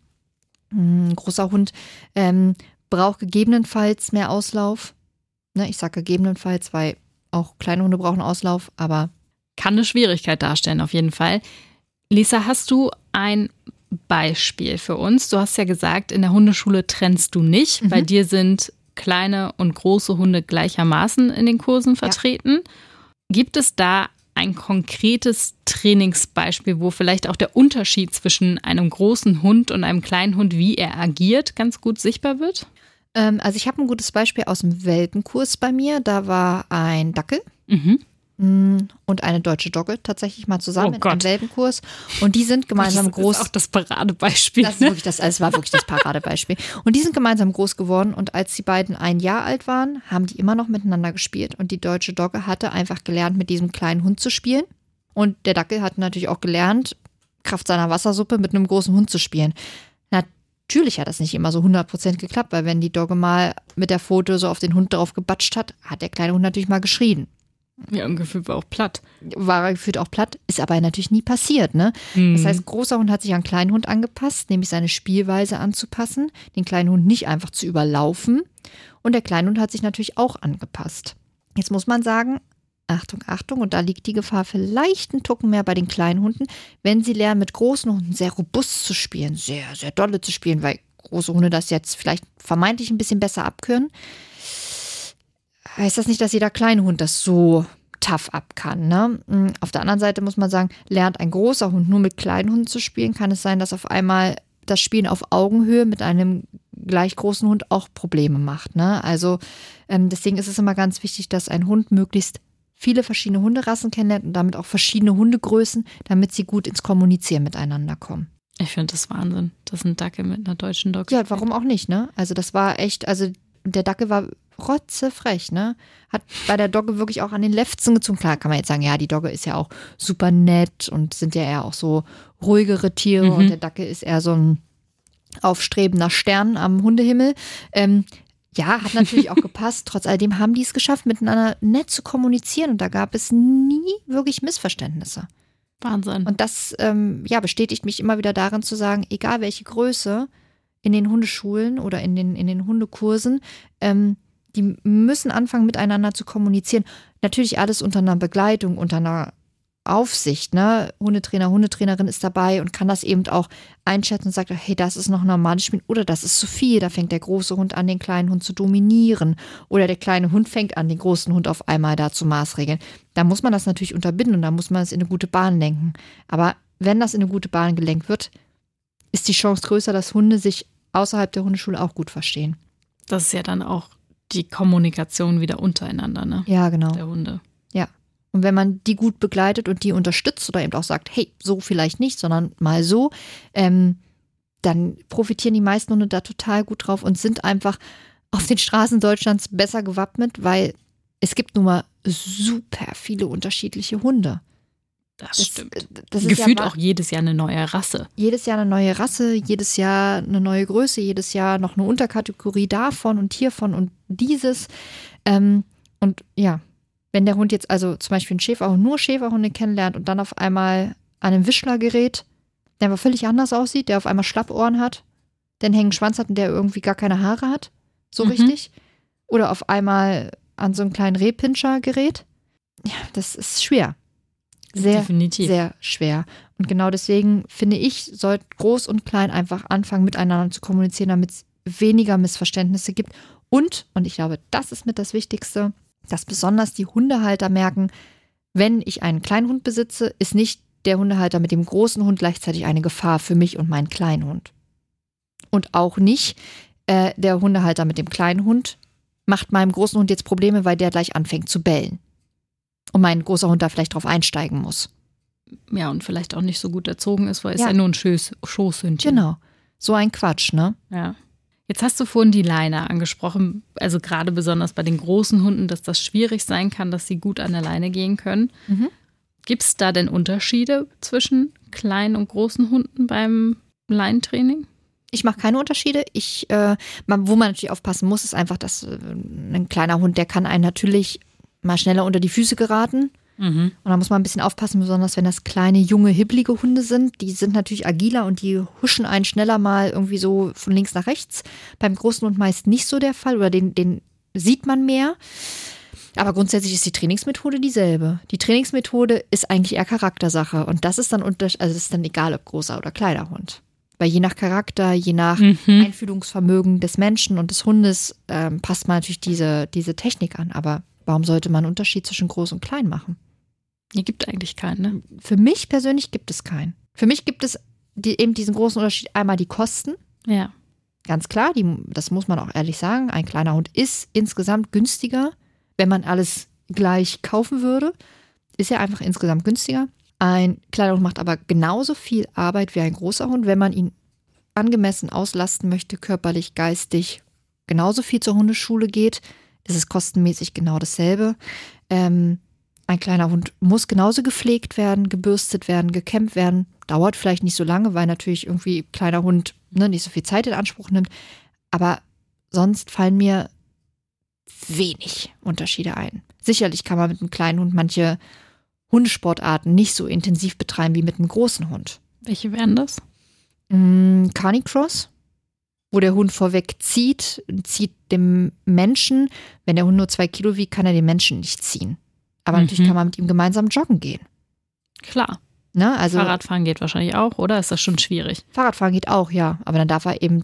Speaker 1: Hm, Ein großer Hund ähm, braucht gegebenenfalls mehr Auslauf. Ne, ich sage gegebenenfalls, weil auch kleine Hunde brauchen Auslauf, aber
Speaker 4: Kann eine Schwierigkeit darstellen, auf jeden Fall. Lisa, hast du ein Beispiel für uns? Du hast ja gesagt, in der Hundeschule trennst du nicht.
Speaker 1: Mhm.
Speaker 4: Bei dir sind kleine und große Hunde gleichermaßen in den Kursen vertreten. Gibt es da ein konkretes Trainingsbeispiel, wo vielleicht auch der Unterschied zwischen einem großen Hund und einem kleinen Hund, wie er agiert, ganz gut sichtbar wird?
Speaker 1: Ähm, also ich habe ein gutes Beispiel aus dem Welpenkurs bei mir. Da war ein Dackel,
Speaker 4: Mhm.
Speaker 1: mm, und eine deutsche Dogge tatsächlich mal zusammen
Speaker 4: Oh
Speaker 1: einem Welpenkurs. Und die sind gemeinsam
Speaker 4: das
Speaker 1: groß.
Speaker 4: ist auch das Paradebeispiel.
Speaker 1: Das,
Speaker 4: ne?
Speaker 1: das, das war wirklich das Paradebeispiel. Und die sind gemeinsam groß geworden und als die beiden ein Jahr alt waren, haben die immer noch miteinander gespielt. Und die deutsche Dogge hatte einfach gelernt, mit diesem kleinen Hund zu spielen. Und der Dackel hat natürlich auch gelernt, Kraft seiner Wassersuppe mit einem großen Hund zu spielen. Natürlich hat das nicht immer so 100% geklappt, weil wenn die Dogge mal mit der Pfote so auf den Hund drauf gebatscht hat, hat der kleine Hund natürlich mal geschrien.
Speaker 4: Ja, im Gefühl war auch platt.
Speaker 1: War er gefühlt auch platt, ist aber natürlich nie passiert, ne?
Speaker 4: Mhm.
Speaker 1: Das heißt, großer Hund hat sich an kleinen Hund angepasst, nämlich seine Spielweise anzupassen, den kleinen Hund nicht einfach zu überlaufen. Und der kleine Hund hat sich natürlich auch angepasst. Jetzt muss man sagen, Achtung, Achtung, und da liegt die Gefahr vielleicht einen Tucken mehr bei den kleinen Hunden, wenn sie lernen, mit großen Hunden sehr robust zu spielen, sehr, sehr dolle zu spielen, weil große Hunde das jetzt vielleicht vermeintlich ein bisschen besser abkönnen. Heißt das nicht, dass jeder kleine Hund das so tough ab kann. Ne? Mm, Auf der anderen Seite muss man sagen, lernt ein großer Hund nur mit kleinen Hunden zu spielen, kann es sein, dass auf einmal das Spielen auf Augenhöhe mit einem gleich großen Hund auch Probleme macht. Ne? Also ähm, deswegen ist es immer ganz wichtig, dass ein Hund möglichst viele verschiedene Hunderassen kennenlernt und damit auch verschiedene Hundegrößen, damit sie gut ins Kommunizieren miteinander kommen.
Speaker 4: Ich finde das Wahnsinn, dass ein Dackel mit einer deutschen Dog
Speaker 1: Ja, warum auch nicht, ne? Also das war echt, also der Dackel war rotzefrech, ne? Hat bei der Dogge wirklich auch an den Lefzen gezogen. Klar kann man jetzt sagen, ja, die Dogge ist ja auch super nett und sind ja eher auch so ruhigere Tiere
Speaker 4: Mhm.
Speaker 1: und der Dackel ist eher so ein aufstrebender Stern am Hundehimmel. Ähm, ja, hat natürlich auch gepasst. Trotz alledem haben die es geschafft, miteinander nett zu kommunizieren und da gab es nie wirklich Missverständnisse.
Speaker 4: Wahnsinn.
Speaker 1: Und das ähm, ja, bestätigt mich immer wieder darin zu sagen, egal welche Größe in den Hundeschulen oder in den, in den Hundekursen, ähm, die müssen anfangen, miteinander zu kommunizieren. Natürlich alles unter einer Begleitung, unter einer Aufsicht. Ne? Hundetrainer, Hundetrainerin ist dabei und kann das eben auch einschätzen und sagt, hey, das ist noch ein normales Spiel oder das ist zu viel. Da fängt der große Hund an, den kleinen Hund zu dominieren. Oder der kleine Hund fängt an, den großen Hund auf einmal da zu maßregeln. Da muss man das natürlich unterbinden und da muss man es in eine gute Bahn lenken. Aber wenn das in eine gute Bahn gelenkt wird, ist die Chance größer, dass Hunde sich außerhalb der Hundeschule auch gut verstehen.
Speaker 4: Das ist ja dann auch die Kommunikation wieder untereinander, ne?
Speaker 1: Ja, genau.
Speaker 4: Der Hunde.
Speaker 1: Und wenn man die gut begleitet und die unterstützt oder eben auch sagt, hey, so vielleicht nicht, sondern mal so, ähm, dann profitieren die meisten Hunde da total gut drauf und sind einfach auf den Straßen Deutschlands besser gewappnet, weil es gibt nun mal super viele unterschiedliche Hunde.
Speaker 4: Das, stimmt.
Speaker 1: Das ist
Speaker 4: Gefühlt
Speaker 1: ja
Speaker 4: auch jedes Jahr eine neue Rasse.
Speaker 1: jedes Jahr eine neue Rasse, jedes Jahr eine neue Größe, jedes Jahr noch eine Unterkategorie davon und hiervon und dieses. Ähm, und ja, wenn der Hund jetzt also zum Beispiel einen Schäferhund, nur Schäferhunde kennenlernt und dann auf einmal an einem Wischler gerät, der aber völlig anders aussieht, der auf einmal Schlappohren hat, der einen hängen Schwanz hat und der irgendwie gar keine Haare hat, so
Speaker 4: Mhm.
Speaker 1: richtig. Oder auf einmal an so einen kleinen Rehpinscher gerät. Ja, das ist schwer. Sehr,
Speaker 4: Definitiv.
Speaker 1: sehr schwer. Und genau deswegen finde ich, sollte groß und klein einfach anfangen, miteinander zu kommunizieren, damit es weniger Missverständnisse gibt. Und, und ich glaube, das ist mit das Wichtigste, dass besonders die Hundehalter merken, wenn ich einen kleinen Hund besitze, ist nicht der Hundehalter mit dem großen Hund gleichzeitig eine Gefahr für mich und meinen kleinen Hund. Und auch nicht äh, der Hundehalter mit dem kleinen Hund macht meinem großen Hund jetzt Probleme, weil der gleich anfängt zu bellen. Und mein großer Hund da vielleicht drauf einsteigen muss.
Speaker 4: Ja, und vielleicht auch nicht so gut erzogen ist, weil es
Speaker 1: Ja.
Speaker 4: ja nur ein Schoß, Schoßhündchen.
Speaker 1: Genau. So ein Quatsch, ne?
Speaker 4: Ja. Jetzt hast du vorhin die Leine angesprochen, also gerade besonders bei den großen Hunden, dass das schwierig sein kann, dass sie gut an der Leine gehen können.
Speaker 1: Mhm.
Speaker 4: Gibt es da denn Unterschiede zwischen kleinen und großen Hunden beim Leinentraining?
Speaker 1: Ich mache keine Unterschiede. Ich, äh, man, wo man natürlich aufpassen muss, ist einfach, dass äh, ein kleiner Hund, der kann einen natürlich mal schneller unter die Füße geraten.
Speaker 4: Mhm.
Speaker 1: Und da muss man ein bisschen aufpassen, besonders wenn das kleine, junge, hibbelige Hunde sind. Die sind natürlich agiler und die huschen einen schneller mal irgendwie so von links nach rechts. Beim großen Hund meist nicht so der Fall oder den, den sieht man mehr. Aber grundsätzlich ist die Trainingsmethode dieselbe. Die Trainingsmethode ist eigentlich eher Charaktersache. Und das ist dann unter, also ist dann egal, ob großer oder kleiner Hund. Weil je nach Charakter, je nach
Speaker 4: Mhm.
Speaker 1: Einfühlungsvermögen des Menschen und des Hundes ähm, passt man natürlich diese, diese Technik an. Aber warum sollte man einen Unterschied zwischen groß und klein machen?
Speaker 4: Hier gibt eigentlich keinen, ne?
Speaker 1: Für mich persönlich gibt es keinen. Für mich gibt es die, eben diesen großen Unterschied. Einmal die Kosten.
Speaker 4: Ja.
Speaker 1: Ganz klar, die, das muss man auch ehrlich sagen. Ein kleiner Hund ist insgesamt günstiger, wenn man alles gleich kaufen würde. ist ja einfach insgesamt günstiger. Ein kleiner Hund macht aber genauso viel Arbeit wie ein großer Hund, wenn man ihn angemessen auslasten möchte, körperlich, geistig, genauso viel zur Hundeschule geht, ist es kostenmäßig genau dasselbe. Ähm, ein kleiner Hund muss genauso gepflegt werden, gebürstet werden, gekämmt werden. Dauert vielleicht nicht so lange, weil natürlich irgendwie kleiner Hund ne, nicht so viel Zeit in Anspruch nimmt. Aber sonst fallen mir wenig Unterschiede ein. Sicherlich kann man mit einem kleinen Hund manche Hundesportarten nicht so intensiv betreiben wie mit einem großen Hund.
Speaker 4: Welche wären das?
Speaker 1: Mm, Carnicross, wo der Hund vorweg zieht, zieht dem Menschen. Wenn der Hund nur zwei Kilo wiegt, kann er den Menschen nicht ziehen. Aber
Speaker 4: Mhm.
Speaker 1: natürlich kann man mit ihm gemeinsam joggen gehen.
Speaker 4: Klar.
Speaker 1: Ne? Also
Speaker 4: Fahrradfahren geht wahrscheinlich auch, oder? Ist das schon schwierig?
Speaker 1: Fahrradfahren geht auch, ja. Aber dann darf er eben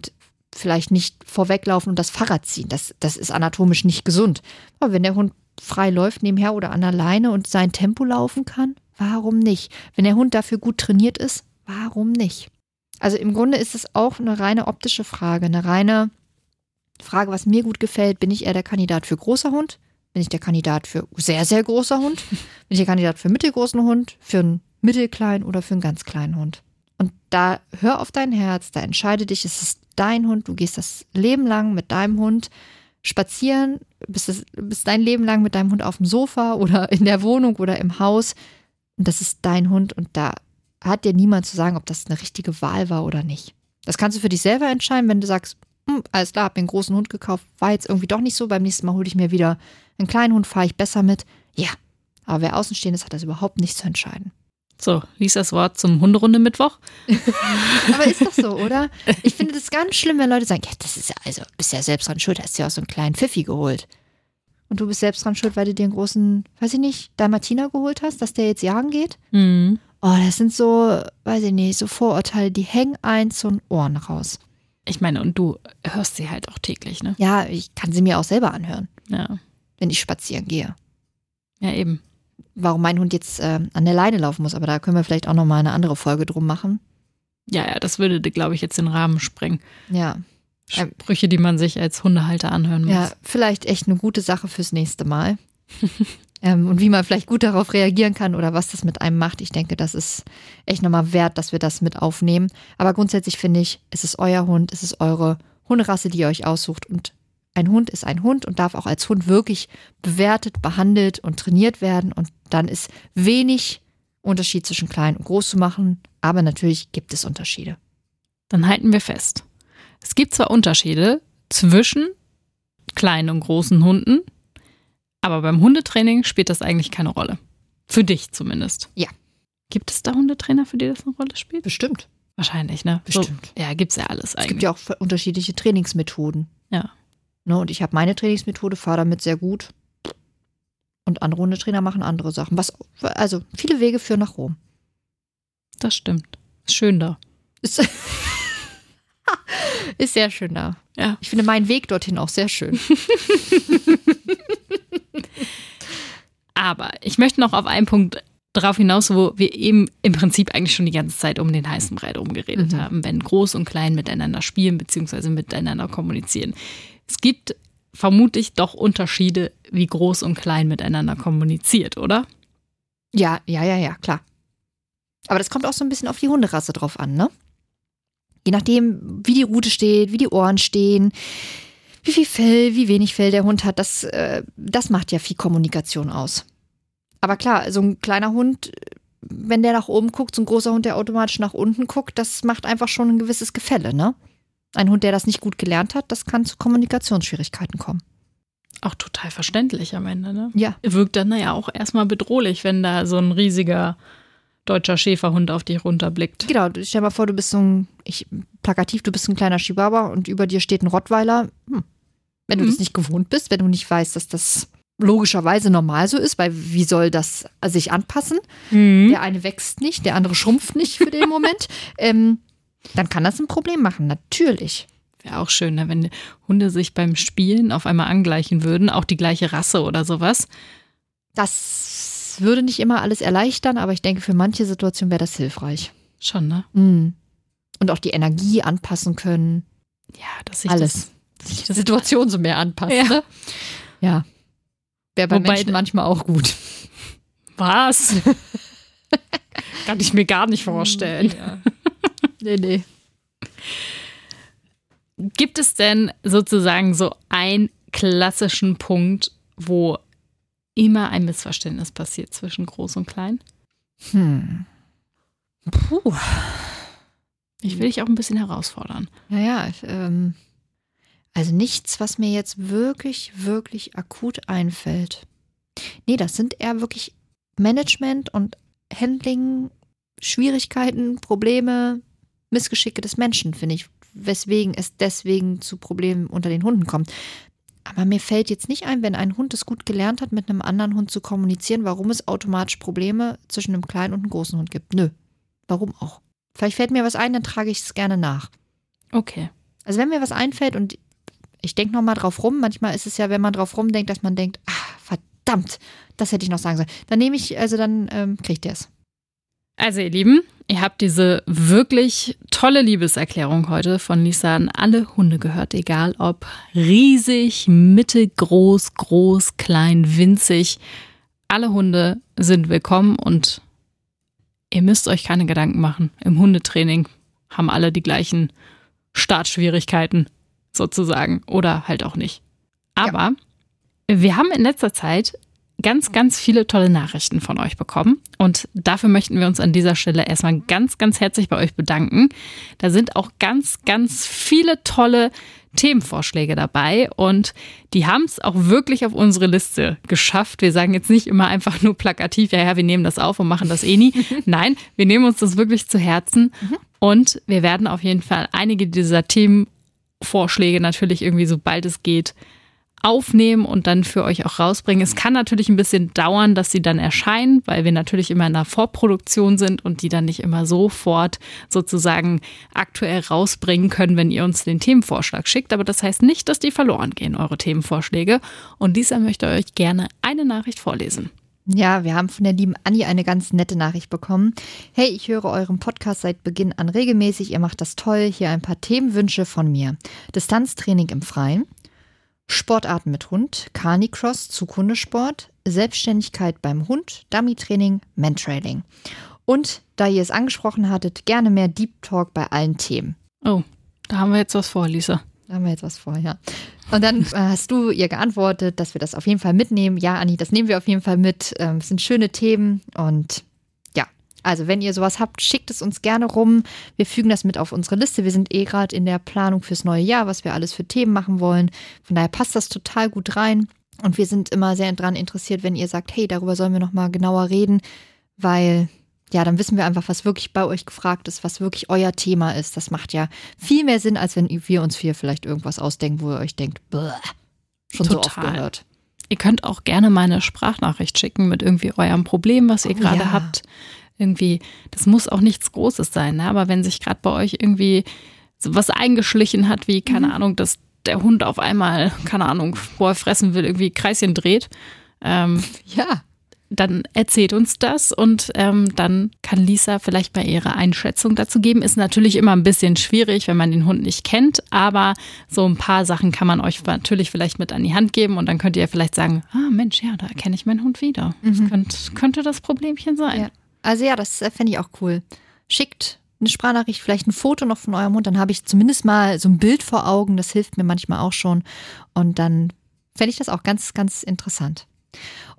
Speaker 1: vielleicht nicht vorweglaufen und das Fahrrad ziehen. Das, das ist anatomisch nicht gesund. Aber wenn der Hund frei läuft nebenher oder an der Leine und sein Tempo laufen kann, warum nicht? Wenn der Hund dafür gut trainiert ist, warum nicht? Also im Grunde ist es auch eine reine optische Frage, eine reine Frage, was mir gut gefällt. Bin ich eher der Kandidat für großer Hund? Bin ich der Kandidat für sehr, sehr großer Hund? Bin ich der Kandidat für mittelgroßen Hund? Für einen mittelkleinen oder für einen ganz kleinen Hund? Und da hör auf dein Herz, da entscheide dich, es ist dein Hund, du gehst das Leben lang mit deinem Hund spazieren, bist, das, bist dein Leben lang mit deinem Hund auf dem Sofa oder in der Wohnung oder im Haus. Und das ist dein Hund und da hat dir niemand zu sagen, ob das eine richtige Wahl war oder nicht. Das kannst du für dich selber entscheiden, wenn du sagst, hm, alles klar, hab mir einen großen Hund gekauft, war jetzt irgendwie doch nicht so, beim nächsten Mal hole ich mir wieder einen kleinen Hund, fahre ich besser mit. Ja, aber wer außenstehend ist, hat das überhaupt nicht zu entscheiden.
Speaker 4: So, lies das Wort zum Hunderunde Mittwoch.
Speaker 1: Aber ist doch so, oder? Ich finde das ganz schlimm, wenn Leute sagen, ja, das ist ja, also, bist ja selbst dran schuld, hast dir auch so einen kleinen Pfiffi geholt. Und du bist selbst dran schuld, weil du dir einen großen, weiß ich nicht, Dalmatiner geholt hast, dass der jetzt jagen geht?
Speaker 4: Mhm.
Speaker 1: Oh, das sind so, weiß ich nicht, so Vorurteile, die hängen ein zu den Ohren raus.
Speaker 4: Ich meine, und du hörst sie halt auch täglich, ne?
Speaker 1: Ja, ich kann sie mir auch selber anhören,
Speaker 4: Ja.
Speaker 1: Wenn ich spazieren gehe.
Speaker 4: Ja, eben.
Speaker 1: Warum mein Hund jetzt äh, an der Leine laufen muss, aber da können wir vielleicht auch nochmal eine andere Folge drum machen.
Speaker 4: Ja, ja, das würde, glaube ich, jetzt den Rahmen sprengen.
Speaker 1: Ja,
Speaker 4: Sprüche, die man sich als Hundehalter anhören muss.
Speaker 1: Ja, vielleicht echt eine gute Sache fürs nächste Mal. ähm, und wie man vielleicht gut darauf reagieren kann oder was das mit einem macht. Ich denke, das ist echt nochmal wert, dass wir das mit aufnehmen. Aber grundsätzlich finde ich, es ist euer Hund, es ist eure Hunderasse, die ihr euch aussucht. Und ein Hund ist ein Hund und darf auch als Hund wirklich bewertet, behandelt und trainiert werden. Und dann ist wenig Unterschied zwischen klein und groß zu machen. Aber natürlich gibt es Unterschiede.
Speaker 4: Dann halten wir fest. Es gibt zwar Unterschiede zwischen kleinen und großen Hunden, aber beim Hundetraining spielt das eigentlich keine Rolle. Für dich zumindest.
Speaker 1: Ja.
Speaker 4: Gibt es da Hundetrainer, für die das eine Rolle spielt?
Speaker 1: Bestimmt.
Speaker 4: Wahrscheinlich, ne?
Speaker 1: Bestimmt.
Speaker 4: So, ja, gibt's ja alles
Speaker 1: Es
Speaker 4: eigentlich.
Speaker 1: gibt ja auch unterschiedliche Trainingsmethoden.
Speaker 4: Ja.
Speaker 1: Ne, und ich habe meine Trainingsmethode, fahre damit sehr gut. Und andere Hundetrainer machen andere Sachen. Was, also viele Wege führen nach Rom.
Speaker 4: Das stimmt. Ist schön da.
Speaker 1: Ist, ist sehr schön da.
Speaker 4: Ja.
Speaker 1: Ich finde meinen Weg dorthin auch sehr schön.
Speaker 4: Aber ich möchte noch auf einen Punkt drauf hinaus, wo wir eben im Prinzip eigentlich schon die ganze Zeit um den heißen Brei rumgeredet
Speaker 1: Mhm.
Speaker 4: haben, wenn groß und klein miteinander spielen bzw. miteinander kommunizieren. Es gibt vermutlich doch Unterschiede, wie groß und klein miteinander kommuniziert, oder?
Speaker 1: Ja, ja, ja, ja, klar. Aber das kommt auch so ein bisschen auf die Hunderasse drauf an, ne? Je nachdem, wie die Rute steht, wie die Ohren stehen, wie viel Fell, wie wenig Fell der Hund hat, das, äh, das macht ja viel Kommunikation aus. Aber klar, so ein kleiner Hund, wenn der nach oben guckt, so ein großer Hund, der automatisch nach unten guckt, das macht einfach schon ein gewisses Gefälle, ne? Ein Hund, der das nicht gut gelernt hat, das kann zu Kommunikationsschwierigkeiten kommen.
Speaker 4: Auch total verständlich am Ende, ne?
Speaker 1: Ja.
Speaker 4: Wirkt dann ja auch erstmal bedrohlich, wenn da so ein riesiger deutscher Schäferhund auf dich runterblickt.
Speaker 1: Genau, stell dir mal vor, du bist so ein, ich, plakativ, du bist ein kleiner Chihuahua und über dir steht ein Rottweiler. Hm. Wenn du
Speaker 4: Mhm.
Speaker 1: das nicht gewohnt bist, wenn du nicht weißt, dass das logischerweise normal so ist, weil wie soll das sich anpassen?
Speaker 4: Mhm.
Speaker 1: Der eine wächst nicht, der andere schrumpft nicht für den Moment. ähm, dann kann das ein Problem machen, natürlich.
Speaker 4: Wäre auch schön, ne, wenn Hunde sich beim Spielen auf einmal angleichen würden, auch die gleiche Rasse oder sowas.
Speaker 1: Das würde nicht immer alles erleichtern, aber ich denke, für manche Situationen wäre das hilfreich.
Speaker 4: Schon, ne?
Speaker 1: Mhm. Und auch die Energie anpassen können.
Speaker 4: Ja, dass sich
Speaker 1: Alles.
Speaker 4: Das,
Speaker 1: sich die Situation so mehr anpasst.
Speaker 4: Ja.
Speaker 1: Ne? ja. Wäre bei
Speaker 4: Wobei-
Speaker 1: Menschen manchmal auch gut.
Speaker 4: Was? Kann ich mir gar nicht vorstellen.
Speaker 1: Ja. Nee, nee.
Speaker 4: Gibt es denn sozusagen so einen klassischen Punkt, wo immer ein Missverständnis passiert zwischen groß und klein?
Speaker 1: Hm. Puh.
Speaker 4: Ich will dich auch ein bisschen herausfordern.
Speaker 1: Naja, ähm, also nichts, was mir jetzt wirklich, wirklich akut einfällt. Nee, das sind eher wirklich Management und Handling, Schwierigkeiten, Probleme, Missgeschicke des Menschen, finde ich, weswegen es deswegen zu Problemen unter den Hunden kommt. Aber mir fällt jetzt nicht ein, wenn ein Hund es gut gelernt hat, mit einem anderen Hund zu kommunizieren, warum es automatisch Probleme zwischen einem kleinen und einem großen Hund gibt. Nö. Warum auch? Vielleicht fällt mir was ein, dann trage ich es gerne nach.
Speaker 4: Okay.
Speaker 1: Also wenn mir was einfällt und ich denke nochmal drauf rum, manchmal ist es ja, wenn man drauf rumdenkt, dass man denkt, ah, verdammt, das hätte ich noch sagen sollen. Dann nehme ich, also dann ähm, kriegt ihr es.
Speaker 4: Also ihr Lieben, ihr habt diese wirklich tolle Liebeserklärung heute von Lisa an alle Hunde gehört, egal ob riesig, mittelgroß, groß, klein, winzig. Alle Hunde sind willkommen und ihr müsst euch keine Gedanken machen. Im Hundetraining haben alle die gleichen Startschwierigkeiten sozusagen oder halt auch nicht. Aber ja. wir haben in letzter Zeit ganz, ganz viele tolle Nachrichten von euch bekommen. Und dafür möchten wir uns an dieser Stelle erstmal ganz, ganz herzlich bei euch bedanken. Da sind auch ganz, ganz viele tolle Themenvorschläge dabei und die haben es auch wirklich auf unsere Liste geschafft. Wir sagen jetzt nicht immer einfach nur plakativ, ja, ja, wir nehmen das auf und machen das eh nie. Nein, wir nehmen uns das wirklich zu Herzen mhm. und wir werden auf jeden Fall einige dieser Themenvorschläge natürlich irgendwie, sobald es geht, aufnehmen und dann für euch auch rausbringen. Es kann natürlich ein bisschen dauern, dass sie dann erscheinen, weil wir natürlich immer in einer Vorproduktion sind und die dann nicht immer sofort sozusagen aktuell rausbringen können, wenn ihr uns den Themenvorschlag schickt. Aber das heißt nicht, dass die verloren gehen, eure Themenvorschläge. Und dieser möchte euch gerne eine Nachricht vorlesen.
Speaker 1: Ja, wir haben von der lieben Anni eine ganz nette Nachricht bekommen. Hey, ich höre euren Podcast seit Beginn an regelmäßig. Ihr macht das toll. Hier ein paar Themenwünsche von mir. Distanztraining im Freien, Sportarten mit Hund, Carnicross zu Kundesport, Selbstständigkeit beim Hund, Dummy-Training, Mantrailing. Und da ihr es angesprochen hattet, gerne mehr Deep Talk bei allen Themen.
Speaker 4: Oh, da haben wir jetzt was vor, Lisa.
Speaker 1: Da haben wir jetzt was vor, ja. Und dann äh, hast du ihr geantwortet, dass wir das auf jeden Fall mitnehmen. Ja, Anni, das nehmen wir auf jeden Fall mit. Ähm, es sind schöne Themen und also, wenn ihr sowas habt, schickt es uns gerne rum. Wir fügen das mit auf unsere Liste. Wir sind eh gerade in der Planung fürs neue Jahr, was wir alles für Themen machen wollen. Von daher passt das total gut rein. Und wir sind immer sehr daran interessiert, wenn ihr sagt, hey, darüber sollen wir nochmal genauer reden, weil ja, dann wissen wir einfach, was wirklich bei euch gefragt ist, was wirklich euer Thema ist. Das macht ja viel mehr Sinn, als wenn wir uns hier vielleicht irgendwas ausdenken, wo ihr euch denkt, schon Total. so oft gehört.
Speaker 4: Ihr könnt auch gerne mal eine Sprachnachricht schicken mit irgendwie eurem Problem, was ihr oh, gerade ja. habt irgendwie, das muss auch nichts Großes sein, ne? aber wenn sich gerade bei euch irgendwie so was eingeschlichen hat, wie, keine mhm. Ahnung, dass der Hund auf einmal, keine Ahnung, wo er fressen will, irgendwie Kreischen dreht, ähm,
Speaker 1: ja.
Speaker 4: dann erzählt uns das und ähm, dann kann Lisa vielleicht mal ihre Einschätzung dazu geben. Ist natürlich immer ein bisschen schwierig, wenn man den Hund nicht kennt, aber so ein paar Sachen kann man euch natürlich vielleicht mit an die Hand geben und dann könnt ihr vielleicht sagen, ah Mensch, ja, da erkenne ich meinen Hund wieder. Mhm. Das könnte, könnte das Problemchen sein.
Speaker 1: Ja. Also ja, das äh, fände ich auch cool. Schickt eine Sprachnachricht, vielleicht ein Foto noch von eurem Hund, dann habe ich zumindest mal so ein Bild vor Augen. Das hilft mir manchmal auch schon. Und dann fände ich das auch ganz, ganz interessant.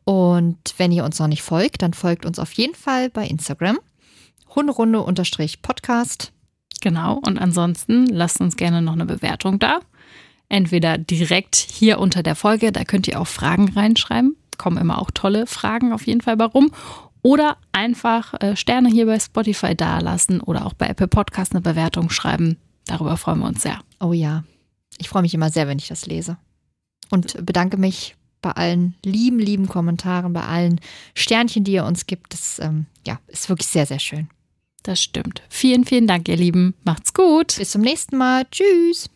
Speaker 1: Und wenn ihr uns noch nicht folgt, dann folgt uns auf jeden Fall bei Instagram. Hunderunde-Podcast.
Speaker 4: Genau. Und ansonsten lasst uns gerne noch eine Bewertung da. Entweder direkt hier unter der Folge, da könnt ihr auch Fragen reinschreiben. Kommen immer auch tolle Fragen auf jeden Fall bei rum. Oder einfach äh, Sterne hier bei Spotify dalassen oder auch bei Apple Podcast eine Bewertung schreiben. Darüber freuen wir uns sehr.
Speaker 1: Oh ja, ich freue mich immer sehr, wenn ich das lese. Und bedanke mich bei allen lieben, lieben Kommentaren, bei allen Sternchen, die ihr uns gibt. Das ähm, ja, ist wirklich sehr, sehr schön.
Speaker 4: Das stimmt. Vielen, vielen Dank, ihr Lieben. Macht's gut.
Speaker 1: Bis zum nächsten Mal. Tschüss.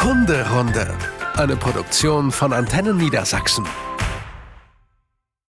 Speaker 3: Hunderunde. Eine Produktion von Antennen Niedersachsen.